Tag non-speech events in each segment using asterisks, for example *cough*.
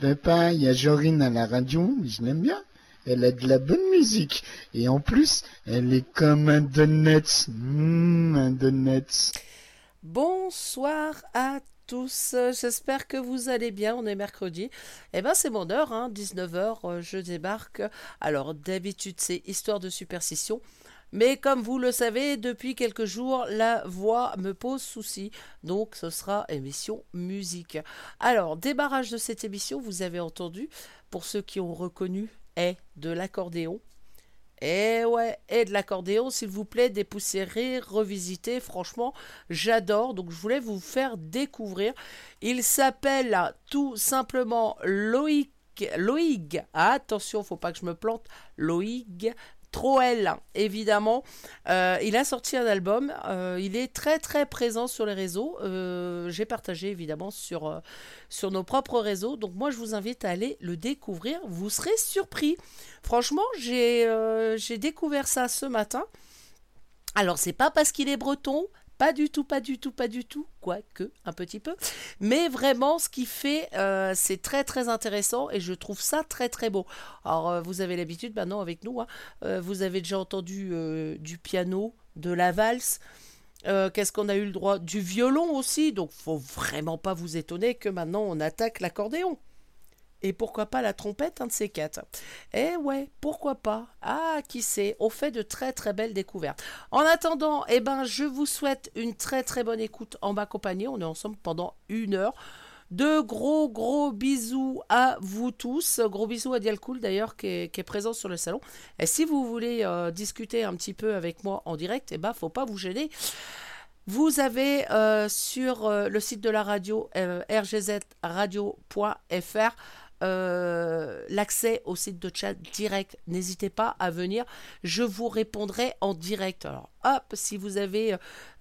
Peux pas, il y a Jorine à la radio, mais je l'aime bien. Elle a de la bonne musique. Et en plus, elle est comme un donut. Mmh. Bonsoir à tous, j'espère que vous allez bien, on est mercredi. Eh ben c'est mon heure, hein, 19h, euh, je débarque. Alors d'habitude c'est histoire de superstition. Mais comme vous le savez, depuis quelques jours, la voix me pose souci. Donc ce sera émission musique. Alors, débarrage de cette émission, vous avez entendu, pour ceux qui ont reconnu, est de l'accordéon. Et ouais, et de l'accordéon, s'il vous plaît, dépoussiérer, revisiter. Franchement, j'adore. Donc, je voulais vous faire découvrir. Il s'appelle tout simplement Loïc. Loïg, attention, faut pas que je me plante. Loïg Troel, évidemment. Euh, il a sorti un album. Euh, il est très très présent sur les réseaux. Euh, j'ai partagé évidemment sur, sur nos propres réseaux. Donc moi je vous invite à aller le découvrir. Vous serez surpris. Franchement, j'ai découvert ça ce matin. Alors c'est pas parce qu'il est breton, pas du tout, pas du tout, pas du tout, quoique un petit peu. Mais vraiment, ce qu'il fait, euh, c'est très très intéressant et je trouve ça très très beau. Alors, euh, vous avez l'habitude maintenant avec nous, hein, euh, vous avez déjà entendu du piano, de la valse. Qu'est-ce qu'on a eu le droit? Du violon aussi, donc faut vraiment pas vous étonner que maintenant on attaque l'accordéon. Et pourquoi pas la trompette, un de ces quatre Eh ouais, pourquoi pas Ah, qui sait On fait de très très belles découvertes. En attendant, eh ben, je vous souhaite une très très bonne écoute en ma compagnie. On est ensemble pendant une heure. De gros gros bisous à vous tous. Gros bisous à Dialcool d'ailleurs qui est, présent sur le salon. Et si vous voulez euh, discuter un petit peu avec moi en direct, eh ben faut pas vous gêner. Vous avez euh, sur euh, le site de la radio rgzradio.fr euh, l'accès au site de chat direct. N'hésitez pas à venir, je vous répondrai en direct. Alors hop, si vous avez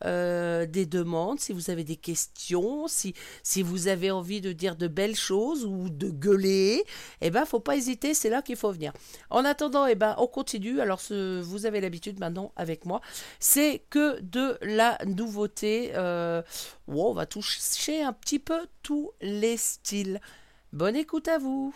euh, des demandes, si vous avez des questions, si, si vous avez envie de dire de belles choses ou de gueuler, eh ben faut pas hésiter, c'est là qu'il faut venir. En attendant, eh ben on continue. Alors vous avez l'habitude maintenant avec moi, c'est que de la nouveauté. Euh, on va toucher un petit peu tous les styles. Bonne écoute à vous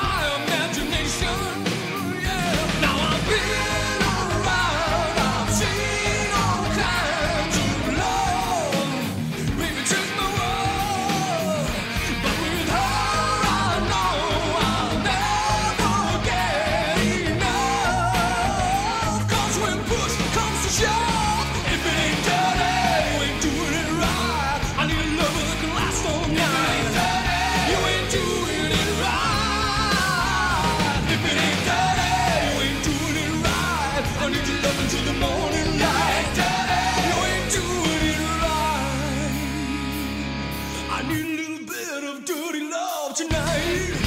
smile. tonight.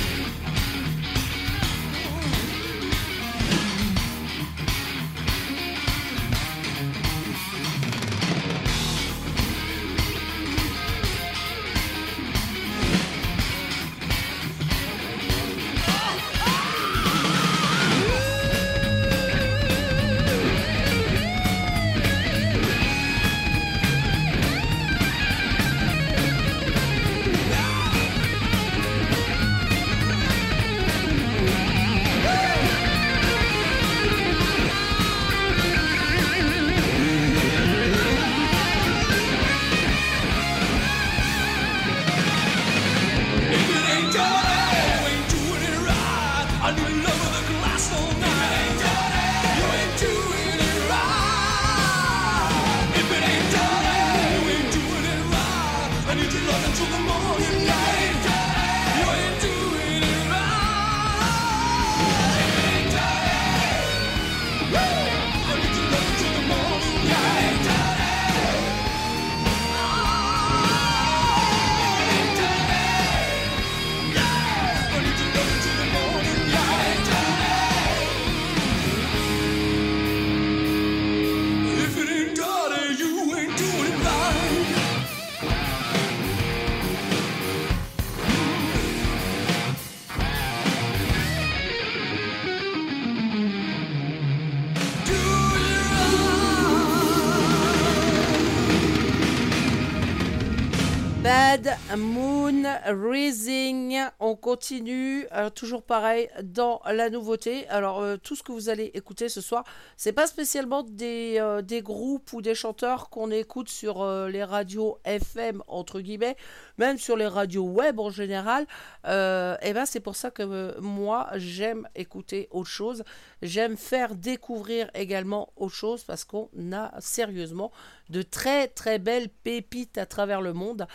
Bad Moon Rising. On continue, euh, toujours pareil, dans la nouveauté. Alors, euh, tout ce que vous allez écouter ce soir, c'est pas spécialement des, euh, des, groupes ou des chanteurs qu'on écoute sur les radios FM, entre guillemets, même sur les radios web en général. et ben, c'est pour ça que moi, j'aime écouter autre chose. J'aime faire découvrir également autre chose parce qu'on a sérieusement de très très belles pépites à travers le monde.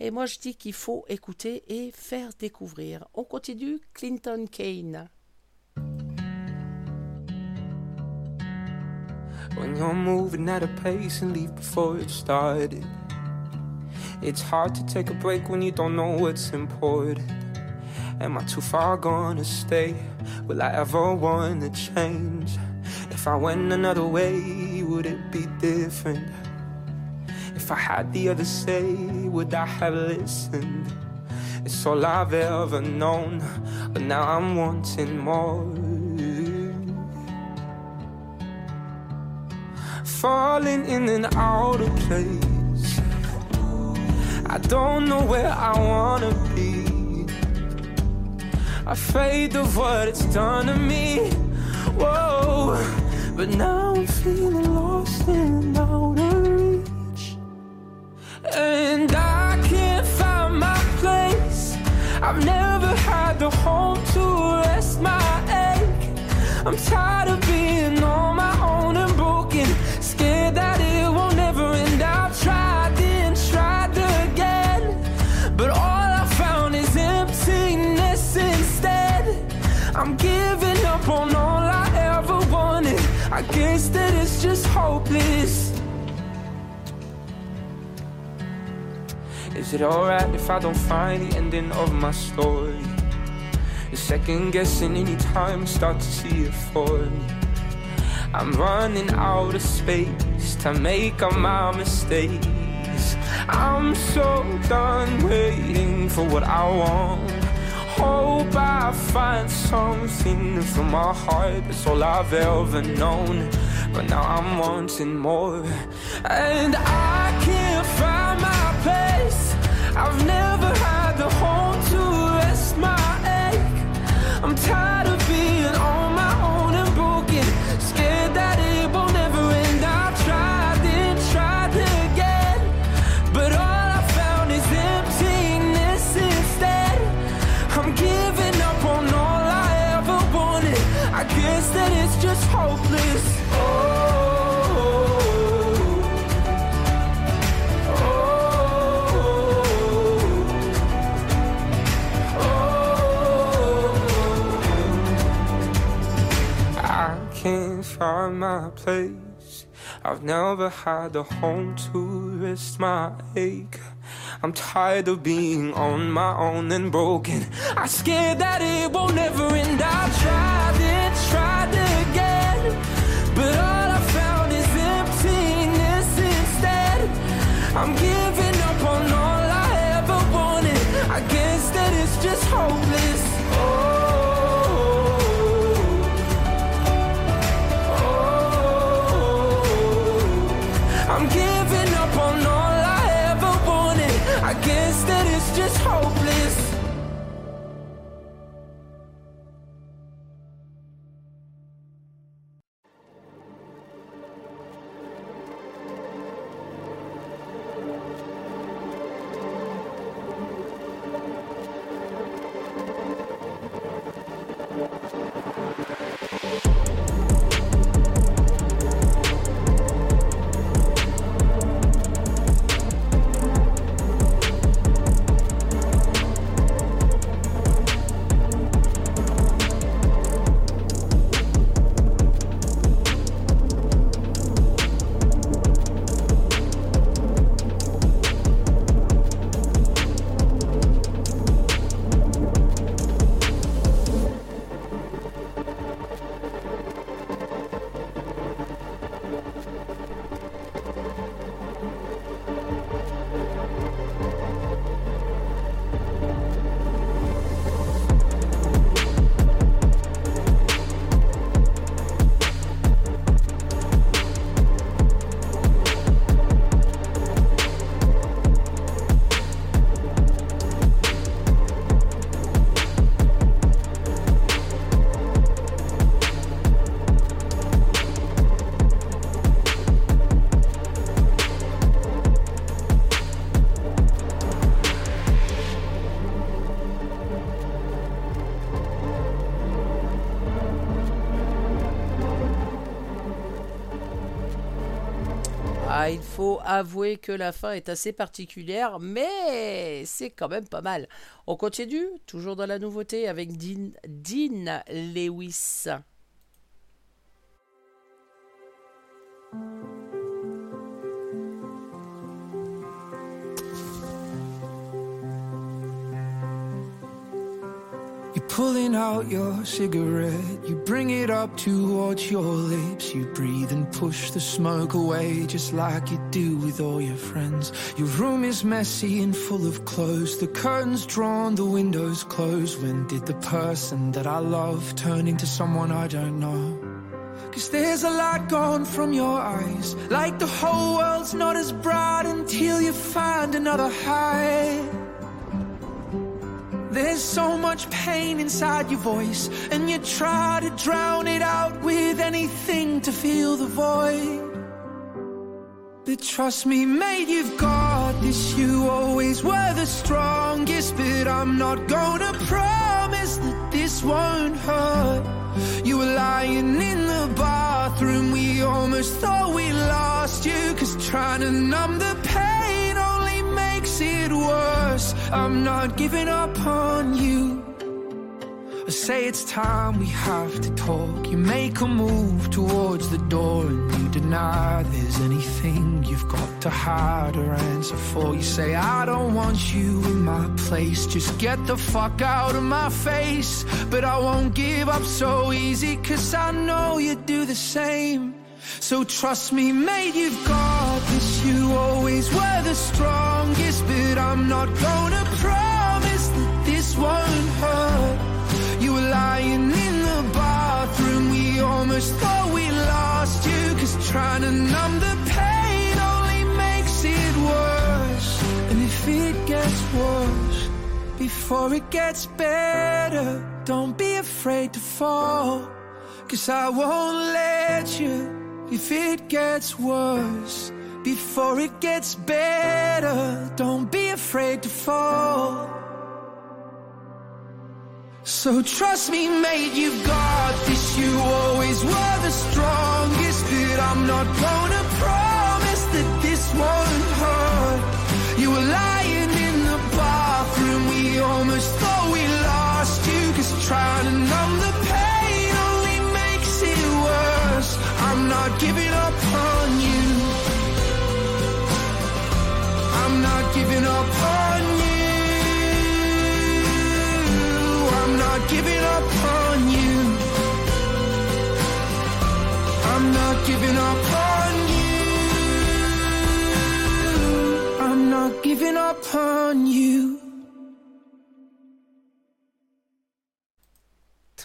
Et moi je dis qu'il faut écouter et faire découvrir. On continue Clinton Kane. When you're moving at a pace and leave before it started, it's hard to take a break when you don't know what's important. Am I too far gone to stay? Will I ever want to change? If I went another way, would it be different? If I had the other say, would I have listened? It's all I've ever known, but now I'm wanting more. Falling in and out of place. I don't know where I wanna be. Afraid of what it's done to me. Whoa, but now I'm feeling lost and out. And I can't find my place. I've never had the home to rest my ache. I'm tired of being on my own and broken. Scared that it won't ever end. I've tried and tried again. But all I found is emptiness instead. I'm giving Is it alright if I don't find the ending of my story? The second guessing anytime I start to see it for me. I'm running out of space to make all my mistakes. I'm so done waiting for what I want. Hope I find something from my heart. That's all I've ever known. But now I'm wanting more. And I can't find my place. I've never had the home to rest my ache. I'm tired of find my place. I've never had a home to rest my ache. I'm tired of being on my own and broken. I'm scared that it won't ever end. I tried it, tried again, but all I found is emptiness instead. I'm giving up on all I ever wanted. I guess that it's just hopeless. Faut avouer que la fin est assez particulière, mais c'est quand même pas mal. On continue, toujours dans la nouveauté, avec Dean Lewis. Pulling out your cigarette. You bring it up towards your lips. You breathe and push the smoke away, just like you do with all your friends. Your room is messy and full of clothes. The curtains drawn, the windows closed. When did the person that I love turn into someone I don't know? Cause there's a light gone from your eyes. Like the whole world's not as bright until you find another high. There's so much pain inside your voice, and you try to drown it out with anything to fill the void. But trust me, mate, you've got this. You always were the strongest, but I'm not gonna promise that this won't hurt. You were lying in the bathroom, we almost thought we lost you, cause trying to numb the pain makes it worse. I'm not giving up on you. I say it's time we have to talk. You make a move towards the door and you deny there's anything you've got to hide or answer for. You say, I don't want you in my place. Just get the fuck out of my face. But I won't give up so easy, cause I know you do the same. So trust me, mate, you've got You always were the strongest, but I'm not gonna promise that this won't hurt. You were lying in the bathroom, we almost thought we lost you. Cause trying to numb the pain only makes it worse. And if it gets worse, before it gets better, don't be afraid to fall. Cause I won't let you if it gets worse before it gets better. Don't be afraid to fall. So trust me, mate, you've got this. You always were the strongest, but I'm not gonna promise that this won't hurt. You were lying in the bathroom, we almost thought we lost you, cause trying to numb the pain only makes it worse. I'm not giving up on you. I'm not giving up on you. I'm not giving up on you. I'm not giving up on you. I'm not giving up on you.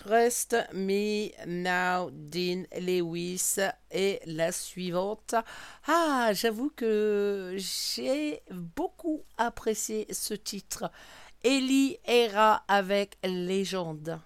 Trust Me Now, Dean Lewis et la suivante. Ah, j'avoue que j'ai beaucoup apprécié ce titre. Ellie Era avec Légende.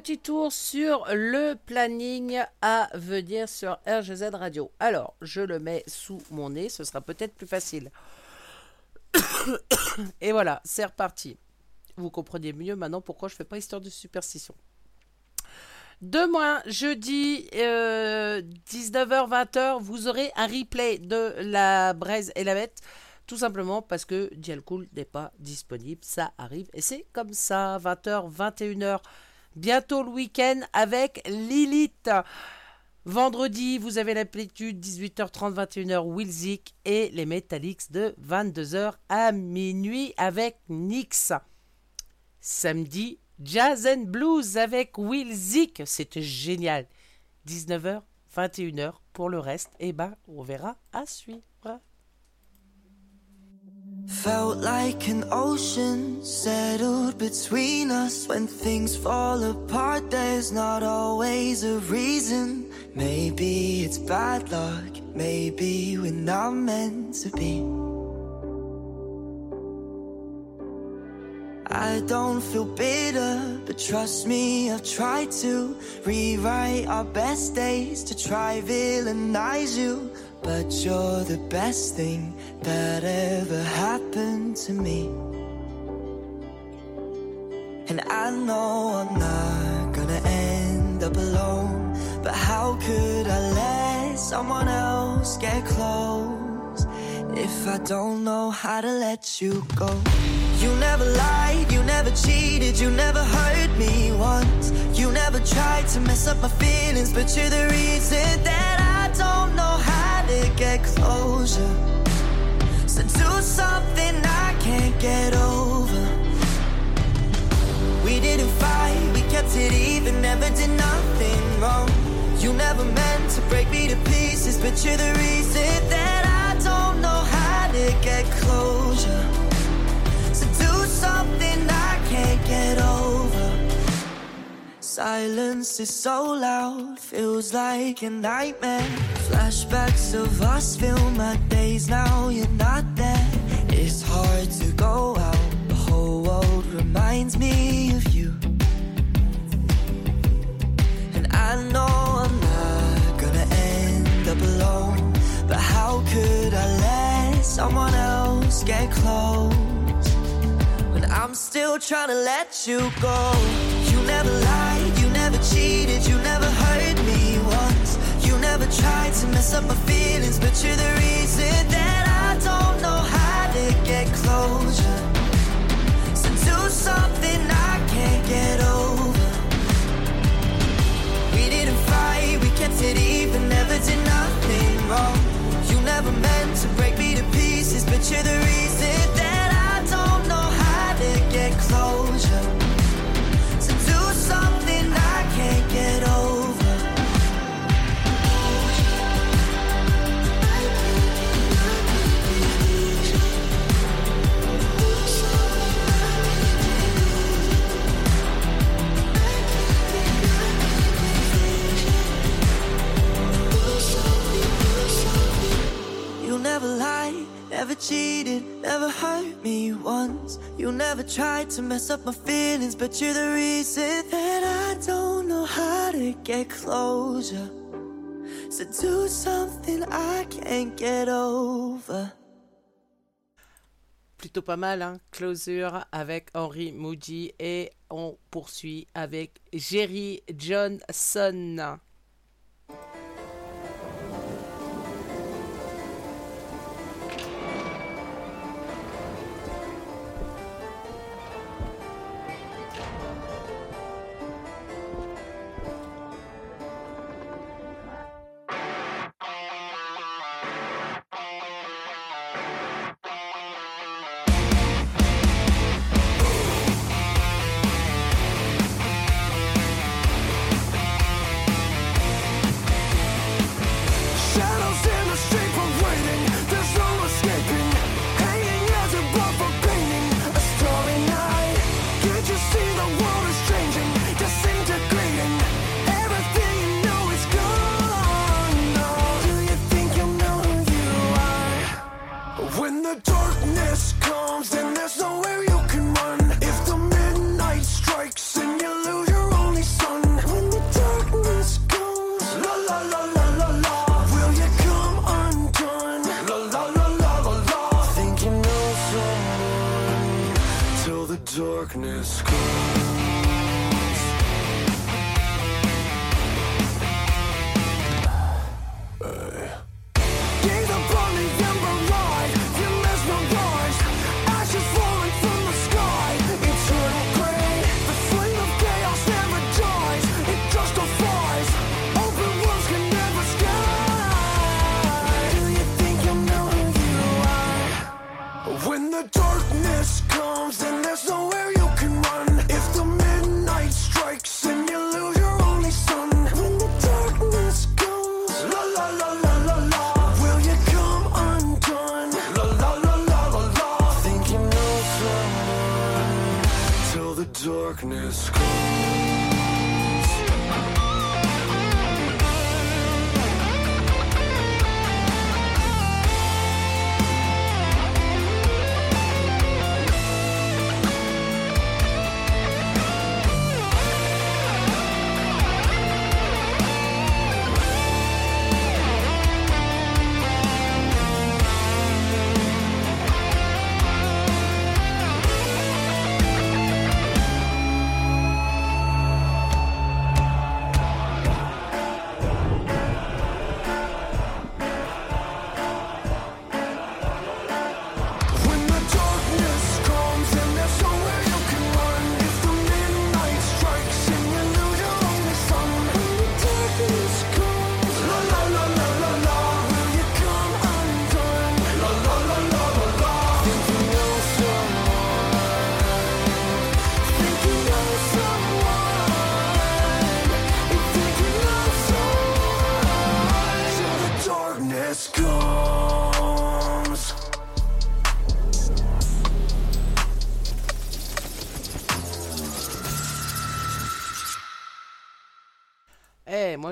Petit tour sur le planning à venir sur RGZ Radio. Alors, je le mets sous mon nez, ce sera peut-être plus facile. *coughs* Et voilà, c'est reparti. Vous comprenez mieux maintenant pourquoi je fais pas histoire de superstition. Demain, jeudi, 19h-20h, vous aurez un replay de la braise et la bête. Tout simplement parce que Dialcool n'est pas disponible. Ça arrive et c'est comme ça. 20h, 21h. Bientôt le week-end avec Lilith. Vendredi, vous avez l'amplitude 18h30, 21h Wilzik et les Metallics de 22h à minuit avec Nix. Samedi, Jazz and Blues avec Will Zik. C'était génial. 19h, 21h pour le reste. Et ben, on verra à suivre. Felt like an ocean settled between us. When things fall apart, there's not always a reason. Maybe it's bad luck, maybe we're not meant to be. I don't feel bitter, but trust me, I've tried to rewrite our best days to try villainize you. But you're the best thing that ever happened to me. And I know I'm not gonna end up alone. But how could I let someone else get close if I don't know how to let you go? You never lied, you never cheated, you never hurt me once. You never tried to mess up my feelings, but you're the reason that I don't know how to get closure. So do something I can't get over. We didn't fight, we kept it even, never did nothing wrong. You never meant to break me to pieces, but you're the reason that I don't know how to get closure. So do something I Silence is so loud, feels like a nightmare. Flashbacks of us fill my days, now you're not there. It's hard to go out, the whole world reminds me of you. And I know I'm not gonna end up alone, but how could I let someone else get close? When I'm still trying to let you go. You never never cheated, you never hurt me once. You never tried to mess up my feelings, but you're the reason that I don't know how to get closure. So do something I can't get over. We didn't fight, we kept it even, never did nothing wrong. You never meant to break me to pieces, but you're the reason that I don't know how to get closure. Never lied, never cheated, never hurt me once. You never tried to mess up my feelings, but you're the reason that I don't know how to get closure. So do something I can't get over. Plutôt pas mal, hein Closure avec Henry Moody et on poursuit avec Jerry Johnson.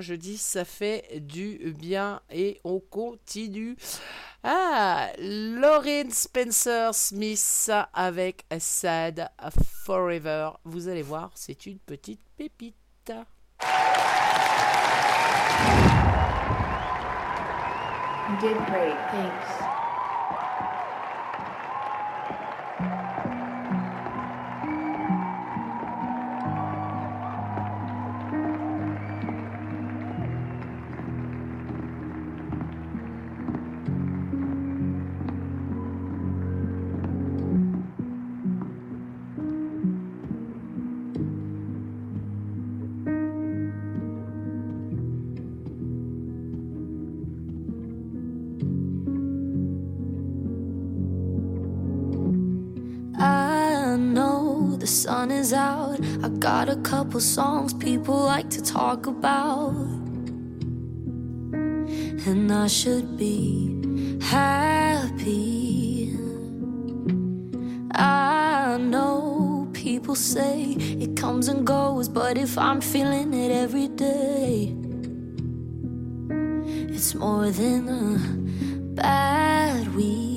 Je dis, ça fait du bien et on continue. Ah, Lauren Spencer Smith avec Sad Forever. Vous allez voir, c'est une petite pépite. Did great, thanks. got a couple songs people like to talk about. And I should be happy. I know people say it comes and goes, but if I'm feeling it every day, it's more than a bad week.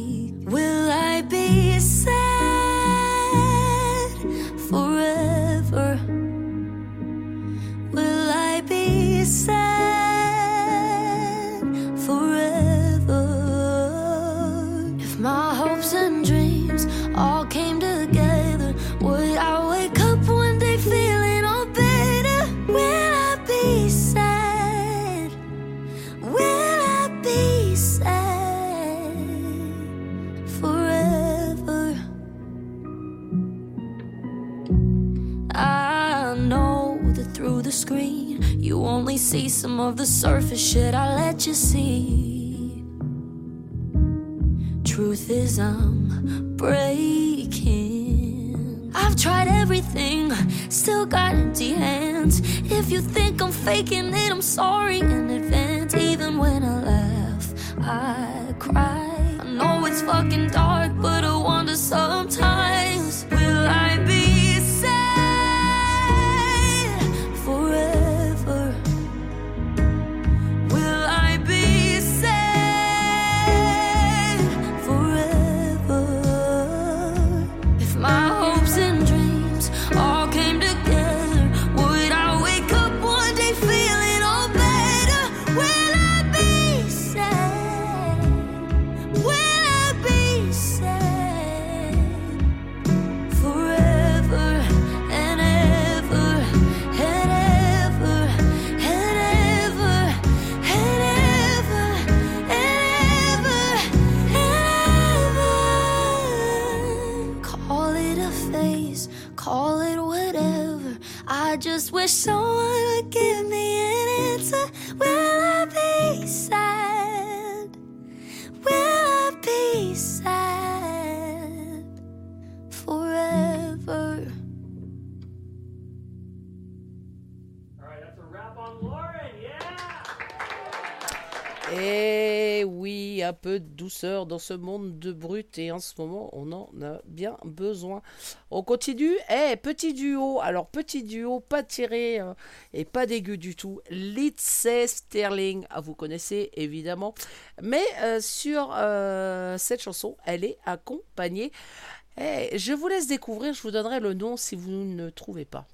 see some of the surface shit I let you see. Truth is, I'm breaking. I've tried everything, still got empty hands. If you think I'm faking it, I'm sorry in advance. Even when I laugh, I cry. I know it's fucking dark, but I wonder sometimes. Et oui, un peu de douceur dans ce monde de brut et en ce moment, on en a bien besoin. On continue. Eh, petit duo. Alors, petit duo, pas tiré euh, et pas dégueu du tout. Lindsay Sterling, ah, vous connaissez évidemment. Mais euh, sur euh, cette chanson, elle est accompagnée. Eh, je vous laisse découvrir, je vous donnerai le nom si vous ne trouvez pas.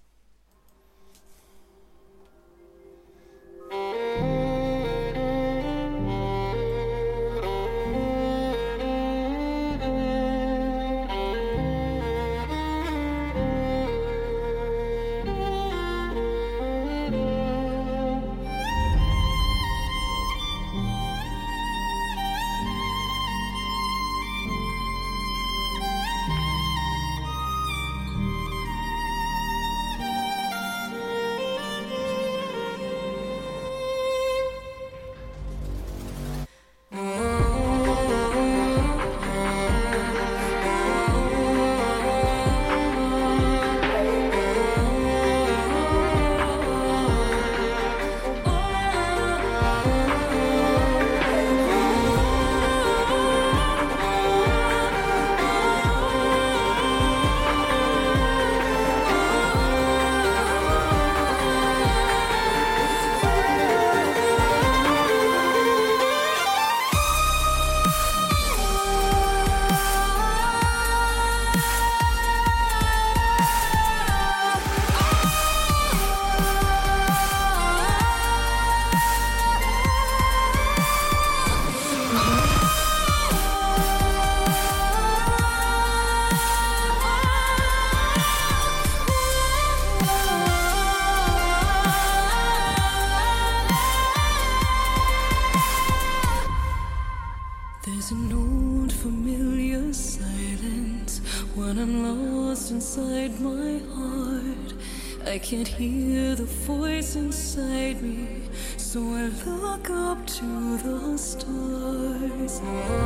Look up to the stars.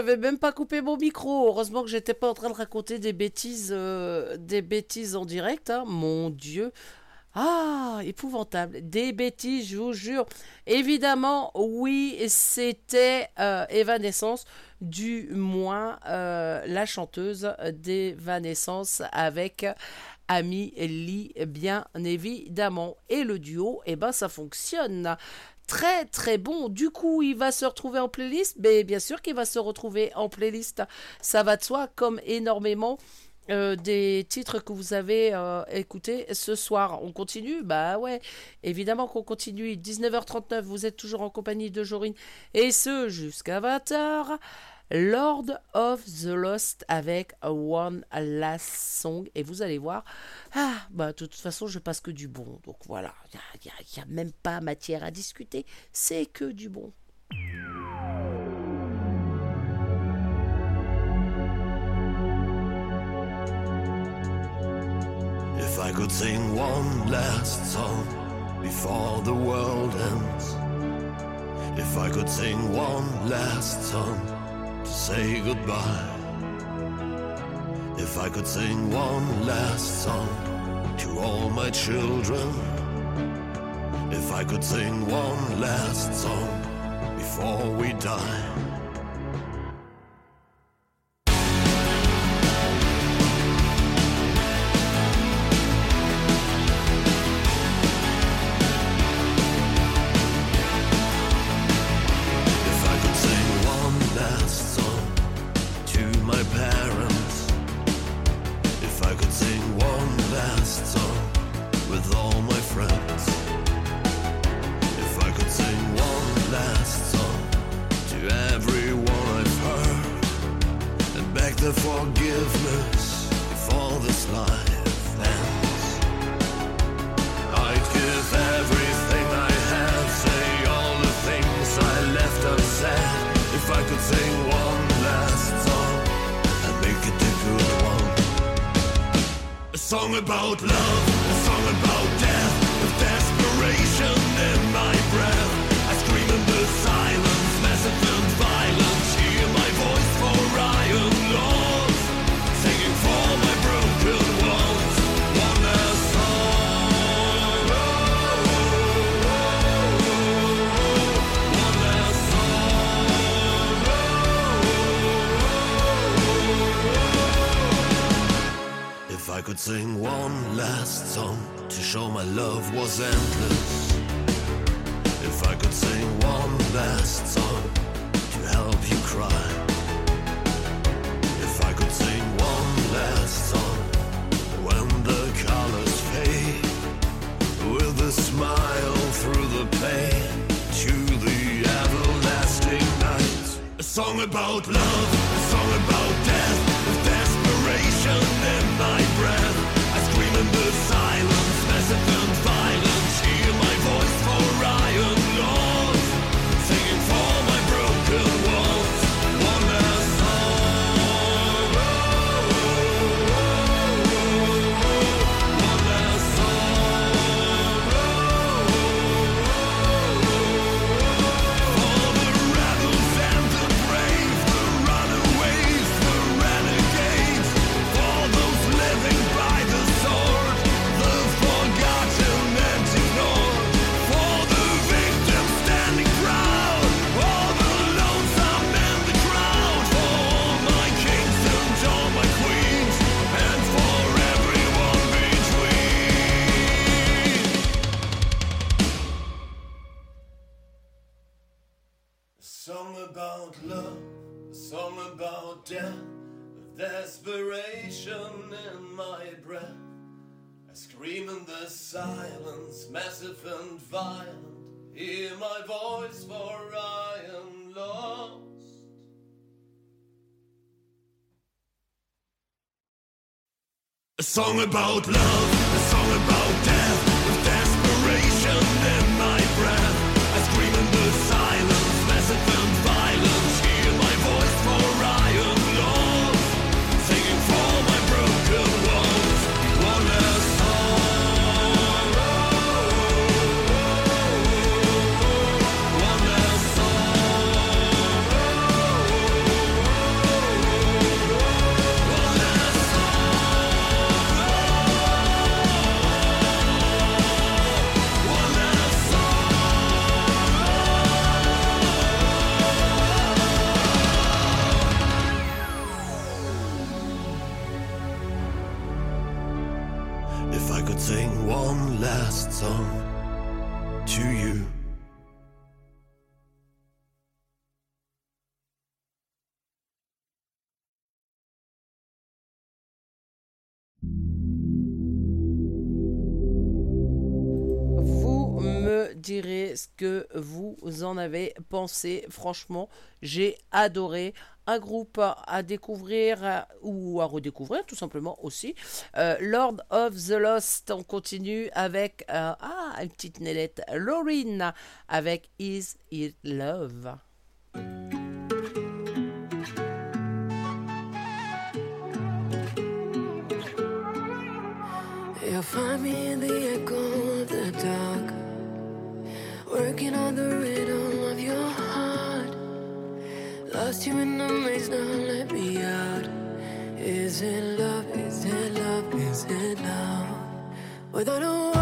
J'avais même pas coupé mon micro. Heureusement que j'étais pas en train de raconter des bêtises, euh, des bêtises en direct. hein. Mon Dieu. Ah, épouvantable. Des bêtises, je vous jure. Évidemment, oui, c'était euh, Evanescence, du moins euh, la chanteuse d'Evanescence avec Amy Lee, bien évidemment. Et le duo, eh ben, ça fonctionne très très bon. Du coup, il va se retrouver en playlist, mais bien sûr qu'il va se retrouver en playlist. Ça va de soi, comme énormément euh, des titres que vous avez euh, écoutés ce soir. On continue? Bah ouais, évidemment qu'on continue. 19h39, vous êtes toujours en compagnie de Jorine et ce jusqu'à 20h. Lord of the Lost avec One Last Song. Et vous allez voir, ah, bah de toute façon, je passe que du bon. Donc voilà, il n'y a, a même pas matière à discuter. C'est que du bon. If I could sing one last song before the world ends. If I could sing one last song to say goodbye. If I could sing one last song to all my children. If I could sing one last song before we die. Love was endless. If I could sing one last song to help you cry. If I could sing one last song when the colors fade. With a smile through the pain to the everlasting night. A song about love, death, with desperation in my breath. I scream in the silence, massive and violent. Hear my voice, for I am lost. A song about love, a song about death, direz ce que vous en avez pensé. Franchement, j'ai adoré. Un groupe à découvrir euh, ou à redécouvrir tout simplement aussi. Euh, Lord of the Lost, on continue avec euh, ah, une petite nélette, Laurine avec Is It Love? The dark, working on the rhythm of your heart. Lost you in the maze, now let me out. Is it love? Is it love? Is it love? Without a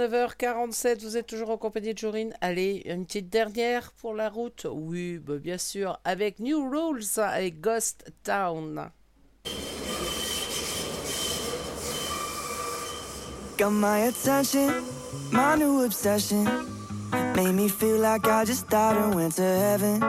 19h47, vous êtes toujours en compagnie de Jorine. Allez, une petite dernière pour la route. Oui, bah, bien sûr, avec New Rules et Ghost Town. Got my attention, my new obsession. Made me feel like I just died and went to heaven.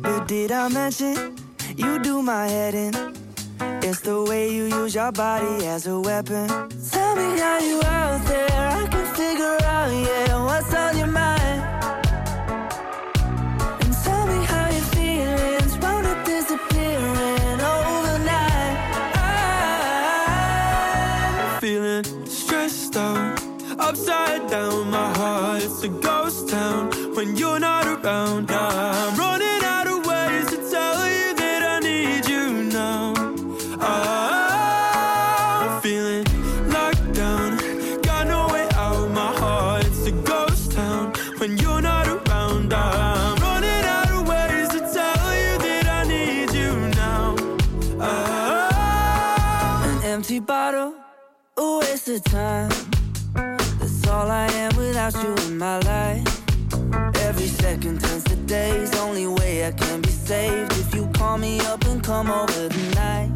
But did I mention you do my head in? It's the way you use your body as a weapon. Tell me how you out there. I can figure out, yeah, what's on your mind. And tell me how your feelings wound up disappearing overnight. I'm feeling stressed out, upside down. My heart's a ghost town when you're not around. Now I'm running without you in my life. Every second turns to days. Only way I can be saved if you call me up and come over tonight.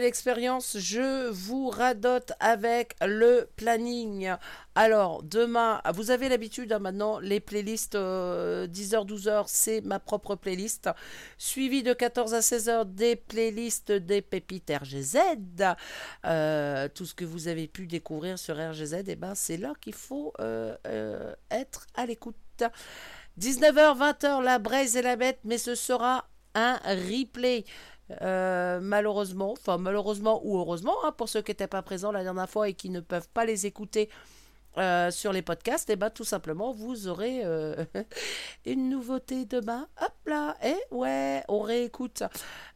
nouvelle expérience, je vous radote avec le planning. Alors, demain, vous avez l'habitude hein, maintenant, les playlists 10h, 12h, c'est ma propre playlist. Suivi de 14 à 16h des playlists des pépites RGZ. Euh, tout ce que vous avez pu découvrir sur RGZ, et eh ben, c'est là qu'il faut euh, euh, être à l'écoute. 19h, 20h, la braise et la bête, mais ce sera un replay. Euh, malheureusement, enfin malheureusement ou heureusement, hein, pour ceux qui n'étaient pas présents la dernière fois et qui ne peuvent pas les écouter euh, sur les podcasts, et eh ben tout simplement vous aurez euh, *laughs* une nouveauté demain. Hop là, et eh ouais, on réécoute.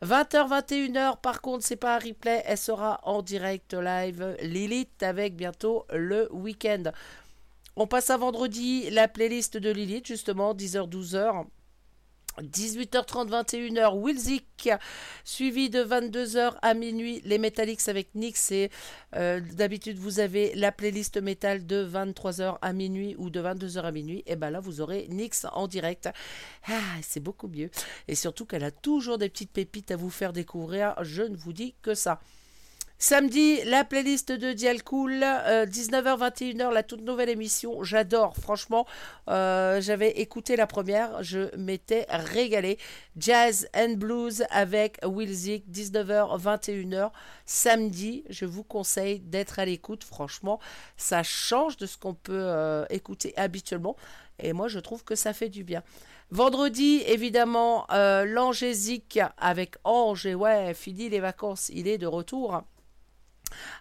20h, 21h, par contre, c'est pas un replay, elle sera en direct live Lilith avec bientôt le week-end. On passe à vendredi, la playlist de Lilith, justement, 10h, 12h. 18h30, 21h, Wilzik, suivi de 22h à minuit, les Metallics avec Nix. Et euh, d'habitude, vous avez la playlist métal de 23h à minuit ou de 22h à minuit. Et bien là, vous aurez Nix en direct. Ah, c'est beaucoup mieux. Et surtout qu'elle a toujours des petites pépites à vous faire découvrir. Je ne vous dis que ça. Samedi, la playlist de Dial Cool, 19h-21h, euh, la toute nouvelle émission. J'adore, franchement. Euh, j'avais écouté la première, je m'étais régalé. Jazz and Blues avec Will 19h-21h. Samedi, je vous conseille d'être à l'écoute. Franchement, ça change de ce qu'on peut euh, écouter habituellement. Et moi, je trouve que ça fait du bien. Vendredi, évidemment, l'Angésique avec Ange. Et ouais, fini les vacances, il est de retour.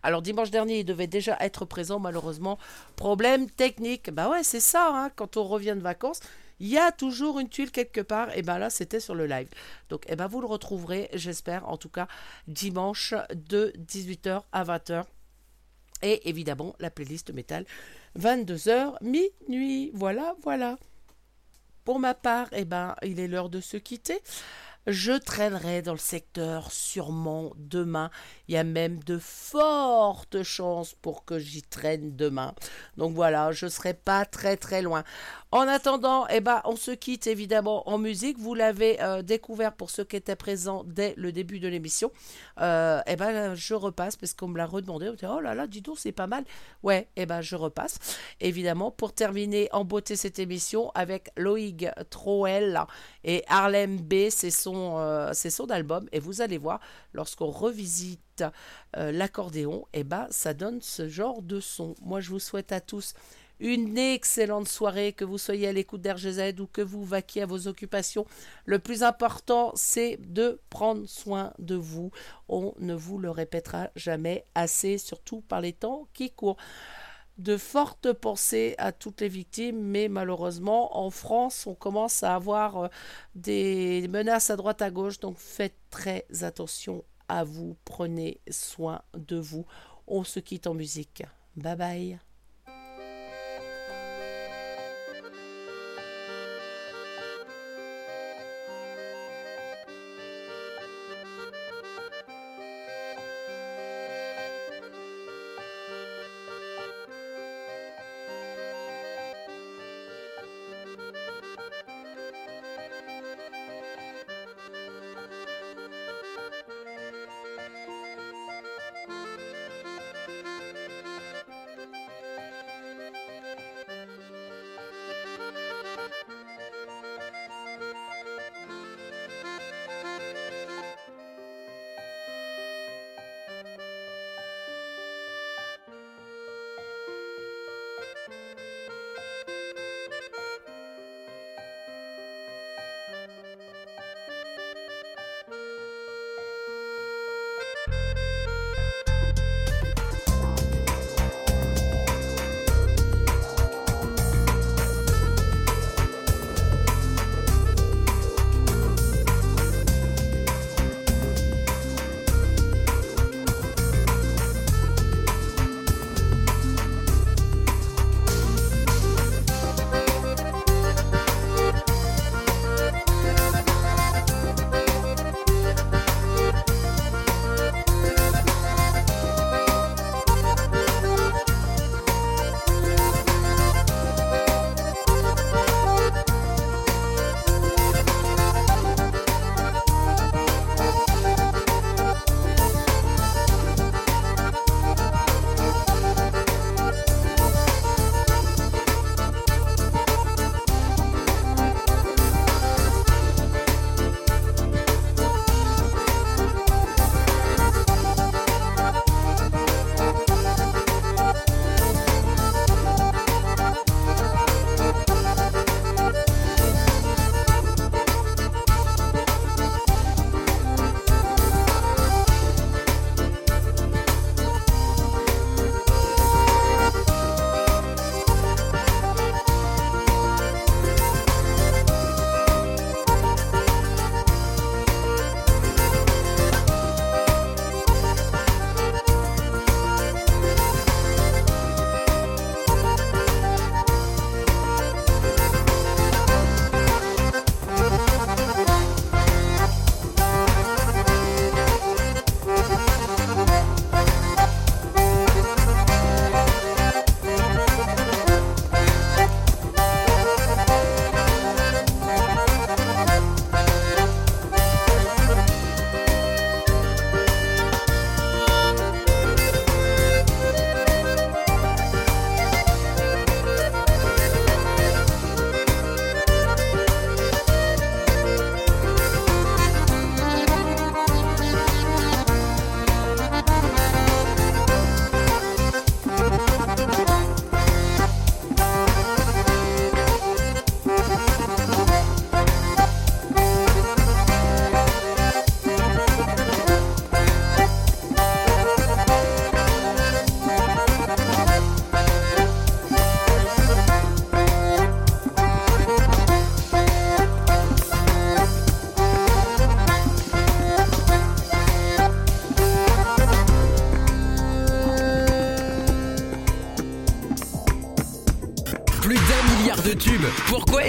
Alors dimanche dernier, il devait déjà être présent, malheureusement. Problème technique. Bah ouais, c'est ça, hein, quand on revient de vacances. Il y a toujours une tuile quelque part, et ben là c'était sur le live. Donc et ben vous le retrouverez, j'espère en tout cas, dimanche de 18h à 20h. Et évidemment la playlist métal 22h minuit. Voilà, voilà. Pour ma part, et ben il est l'heure de se quitter. Je traînerai dans le secteur sûrement demain. Il y a même de fortes chances pour que j'y traîne demain. Donc voilà, je ne serai pas très très loin. En attendant, eh ben, on se quitte évidemment en musique. Vous l'avez euh, découvert pour ceux qui étaient présents dès le début de l'émission. Euh, eh ben, je repasse parce qu'on me l'a redemandé. On dit, oh là là, dis donc, c'est pas mal. Ouais, eh ben, je repasse. Évidemment, pour terminer en beauté cette émission avec Loïg Troel et Harlem B, c'est son, euh, son album. Et vous allez voir, lorsqu'on revisite l'accordéon, eh ben, ça donne ce genre de son. Moi, je vous souhaite à tous une excellente soirée, que vous soyez à l'écoute d'RGZ ou que vous vaquiez à vos occupations. Le plus important, c'est de prendre soin de vous. On ne vous le répétera jamais assez, surtout par les temps qui courent de fortes pensées à toutes les victimes, mais malheureusement, en France, on commence à avoir euh, des menaces à droite à gauche, donc faites très attention à vous, prenez soin de vous. On se quitte en musique. Bye bye.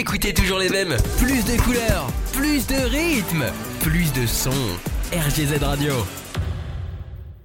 Écouter toujours les mêmes Plus de couleurs, plus de rythme, plus de sons. RGZ Radio.